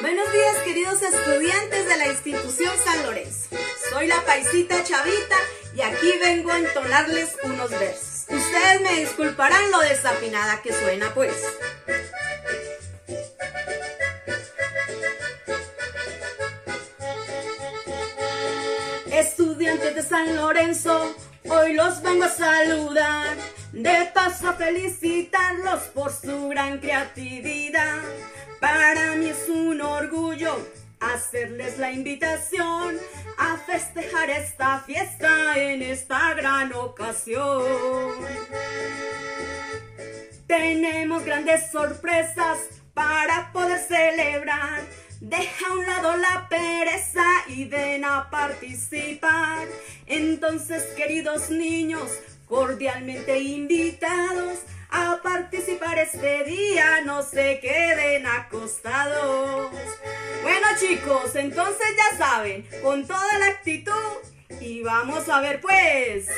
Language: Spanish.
Buenos días queridos estudiantes de la institución San Lorenzo. Soy la paisita Chavita y aquí vengo a entonarles unos versos. Ustedes me disculparán lo desafinada que suena pues. Estudiantes de San Lorenzo, hoy los vengo a saludar. De paso a felicitarlos por su gran creatividad. Hacerles la invitación a festejar esta fiesta en esta gran ocasión. Tenemos grandes sorpresas para poder celebrar. Deja a un lado la pereza y ven a participar. Entonces, queridos niños, cordialmente invitados a participar este día, no se queden acostados. Chicos, entonces ya saben, con toda la actitud y vamos a ver pues.